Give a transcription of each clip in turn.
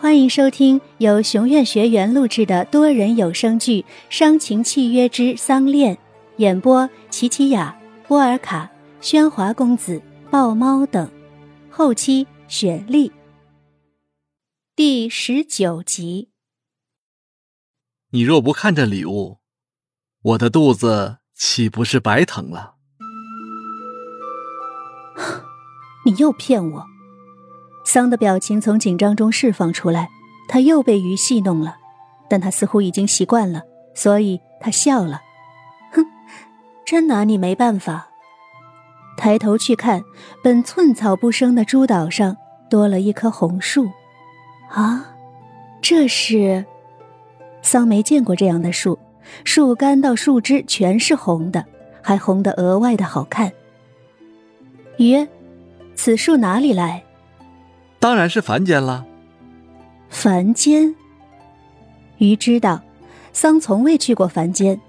欢迎收听由熊院学员录制的多人有声剧《伤情契约之丧恋》，演播：琪琪雅、波尔卡、喧哗公子、豹猫等，后期雪莉。第十九集。你若不看这礼物，我的肚子岂不是白疼了？你又骗我！桑的表情从紧张中释放出来，他又被鱼戏弄了，但他似乎已经习惯了，所以他笑了。哼，真拿你没办法。抬头去看，本寸草不生的诸岛上多了一棵红树。啊，这是？桑没见过这样的树，树干到树枝全是红的，还红得额外的好看。鱼，此树哪里来？当然是凡间了。凡间，鱼知道，桑从未去过凡间。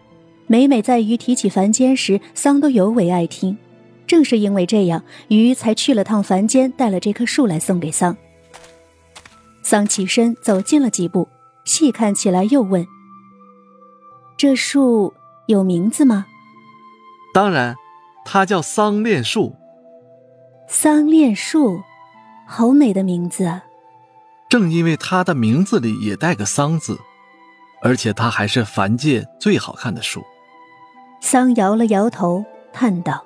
每每在鱼提起凡间时，桑都尤为爱听。正是因为这样，鱼才去了趟凡间，带了这棵树来送给桑。桑起身走近了几步，细看起来，又问：“这树有名字吗？”“当然，它叫桑恋树。”“桑恋树。”好美的名字啊！正因为它的名字里也带个“桑”字，而且它还是凡界最好看的树。桑摇了摇头，叹道：“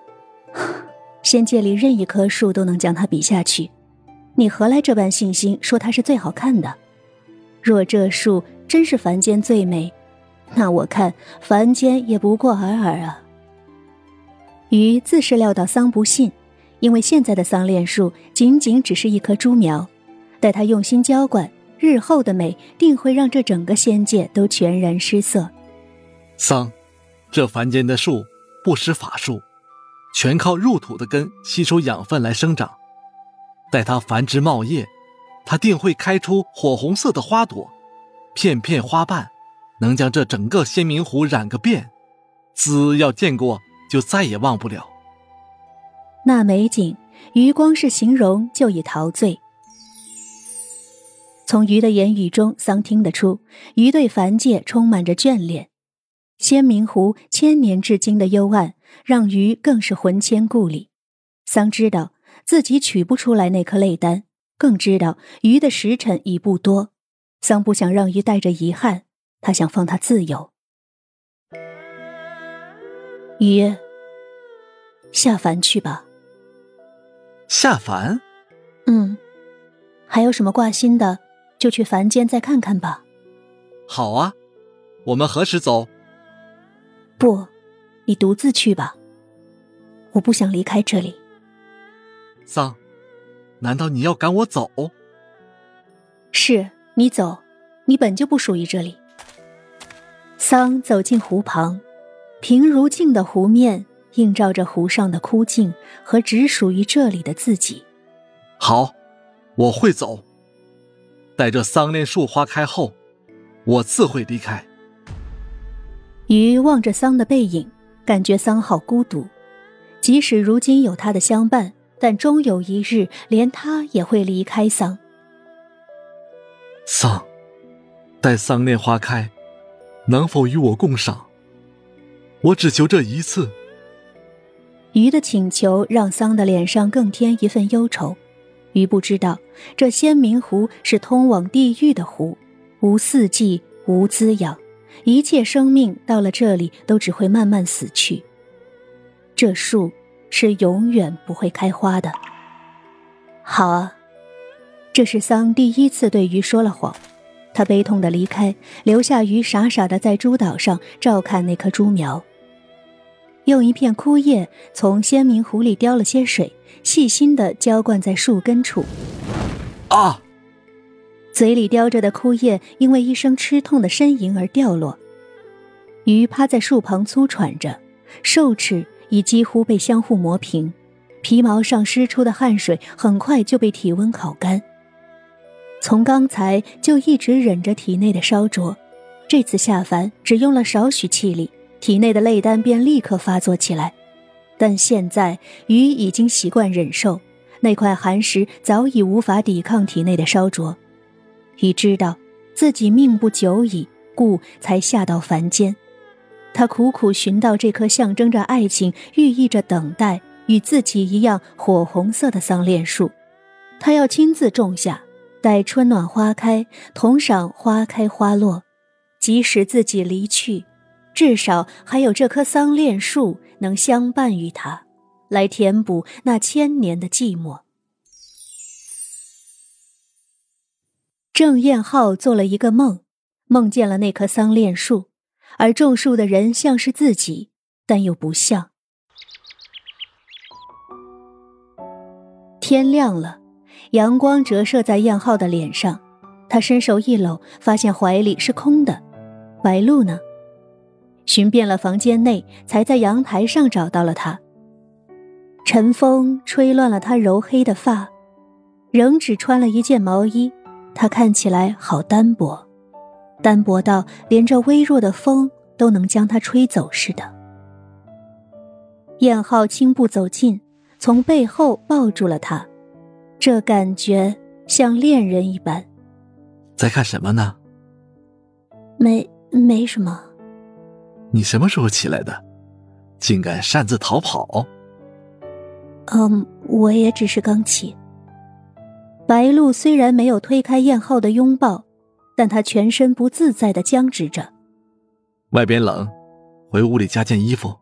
仙界里任一棵树都能将它比下去，你何来这般信心说它是最好看的？若这树真是凡间最美，那我看凡间也不过尔尔啊。”鱼自是料到桑不信。因为现在的桑恋树仅仅只是一棵株苗，待他用心浇灌，日后的美定会让这整个仙界都全然失色。桑，这凡间的树不施法术，全靠入土的根吸收养分来生长。待它繁殖茂叶，它定会开出火红色的花朵，片片花瓣能将这整个仙明湖染个遍，只要见过就再也忘不了。那美景，余光是形容就已陶醉。从鱼的言语中，桑听得出鱼对凡界充满着眷恋。仙明湖千年至今的幽暗，让鱼更是魂牵故里。桑知道自己取不出来那颗泪丹，更知道鱼的时辰已不多。桑不想让鱼带着遗憾，他想放他自由。鱼，下凡去吧。下凡，嗯，还有什么挂心的，就去凡间再看看吧。好啊，我们何时走？不，你独自去吧。我不想离开这里。桑，难道你要赶我走？是你走，你本就不属于这里。桑走进湖旁，平如镜的湖面。映照着湖上的枯静和只属于这里的自己。好，我会走。待这桑恋树花开后，我自会离开。鱼望着桑的背影，感觉桑好孤独。即使如今有他的相伴，但终有一日，连他也会离开桑。桑，待桑恋花开，能否与我共赏？我只求这一次。鱼的请求让桑的脸上更添一份忧愁。鱼不知道，这仙明湖是通往地狱的湖，无四季，无滋养，一切生命到了这里都只会慢慢死去。这树是永远不会开花的。好啊，这是桑第一次对鱼说了谎。他悲痛的离开，留下鱼傻傻的在猪岛上照看那棵猪苗。用一片枯叶从仙明湖里叼了些水，细心的浇灌在树根处。啊！嘴里叼着的枯叶因为一声吃痛的呻吟而掉落。鱼趴在树旁粗喘着，兽齿已几乎被相互磨平，皮毛上湿出的汗水很快就被体温烤干。从刚才就一直忍着体内的烧灼，这次下凡只用了少许气力。体内的泪丹便立刻发作起来，但现在鱼已经习惯忍受，那块寒石早已无法抵抗体内的烧灼。鱼知道自己命不久矣，故才下到凡间。他苦苦寻到这棵象征着爱情、寓意着等待、与自己一样火红色的桑恋树，他要亲自种下，待春暖花开，同赏花开花落。即使自己离去，至少还有这棵桑恋树能相伴于他，来填补那千年的寂寞。郑彦浩做了一个梦，梦见了那棵桑恋树。而种树的人像是自己，但又不像。天亮了，阳光折射在燕浩的脸上，他伸手一搂，发现怀里是空的。白露呢？寻遍了房间内，才在阳台上找到了他。晨风吹乱了他柔黑的发，仍只穿了一件毛衣，他看起来好单薄。单薄到连这微弱的风都能将他吹走似的。燕浩轻步走近，从背后抱住了他，这感觉像恋人一般。在看什么呢？没，没什么。你什么时候起来的？竟敢擅自逃跑？嗯，我也只是刚起。白露虽然没有推开燕浩的拥抱。但她全身不自在的僵直着。外边冷，回屋里加件衣服。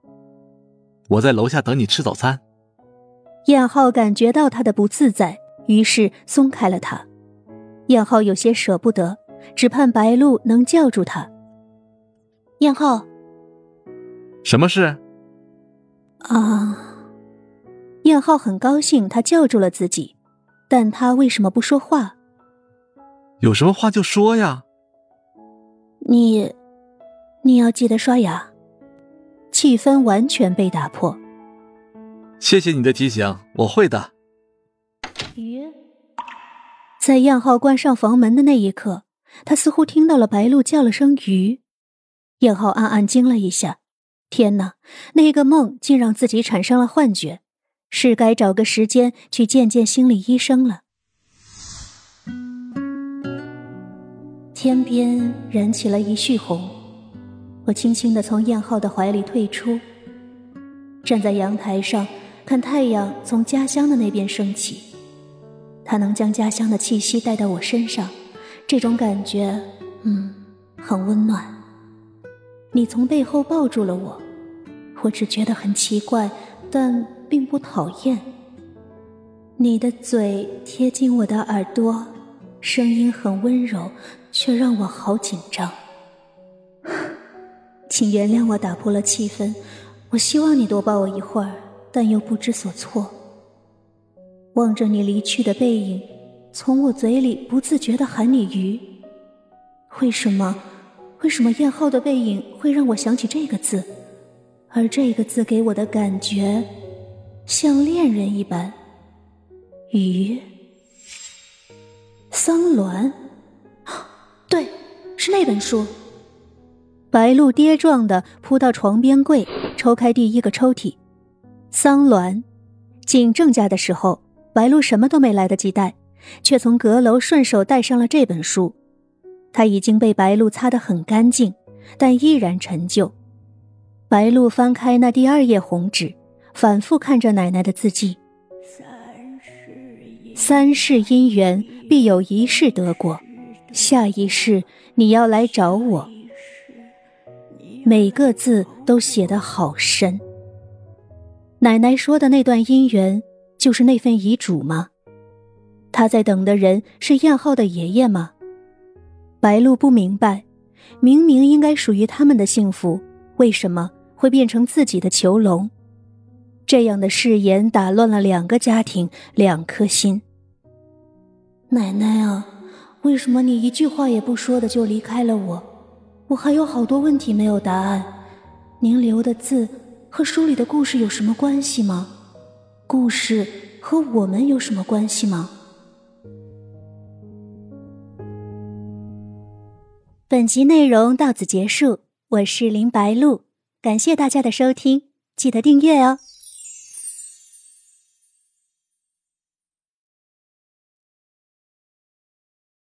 我在楼下等你吃早餐。燕浩感觉到他的不自在，于是松开了他。燕浩有些舍不得，只盼白露能叫住他。燕浩，什么事？啊！燕浩很高兴他叫住了自己，但他为什么不说话？有什么话就说呀。你，你要记得刷牙。气氛完全被打破。谢谢你的提醒，我会的。鱼，在燕浩关上房门的那一刻，他似乎听到了白露叫了声“鱼”。燕浩暗暗惊了一下，天哪，那个梦竟让自己产生了幻觉，是该找个时间去见见心理医生了。天边燃起了一绪红，我轻轻的从燕浩的怀里退出，站在阳台上看太阳从家乡的那边升起，它能将家乡的气息带到我身上，这种感觉，嗯，很温暖。你从背后抱住了我，我只觉得很奇怪，但并不讨厌。你的嘴贴近我的耳朵，声音很温柔。却让我好紧张，请原谅我打破了气氛。我希望你多抱我一会儿，但又不知所措。望着你离去的背影，从我嘴里不自觉的喊你“鱼”。为什么？为什么燕浩的背影会让我想起这个字？而这个字给我的感觉，像恋人一般。鱼，桑峦。对，是那本书。白露跌撞的扑到床边柜，抽开第一个抽屉，桑峦。进郑家的时候，白露什么都没来得及带，却从阁楼顺手带上了这本书。它已经被白露擦得很干净，但依然陈旧。白露翻开那第二页红纸，反复看着奶奶的字迹：“三世姻缘，必有一世得果。”下一世你要来找我，每个字都写得好深。奶奶说的那段姻缘，就是那份遗嘱吗？她在等的人是燕浩的爷爷吗？白露不明白，明明应该属于他们的幸福，为什么会变成自己的囚笼？这样的誓言打乱了两个家庭，两颗心。奶奶啊！为什么你一句话也不说的就离开了我？我还有好多问题没有答案。您留的字和书里的故事有什么关系吗？故事和我们有什么关系吗？本集内容到此结束，我是林白露，感谢大家的收听，记得订阅哦。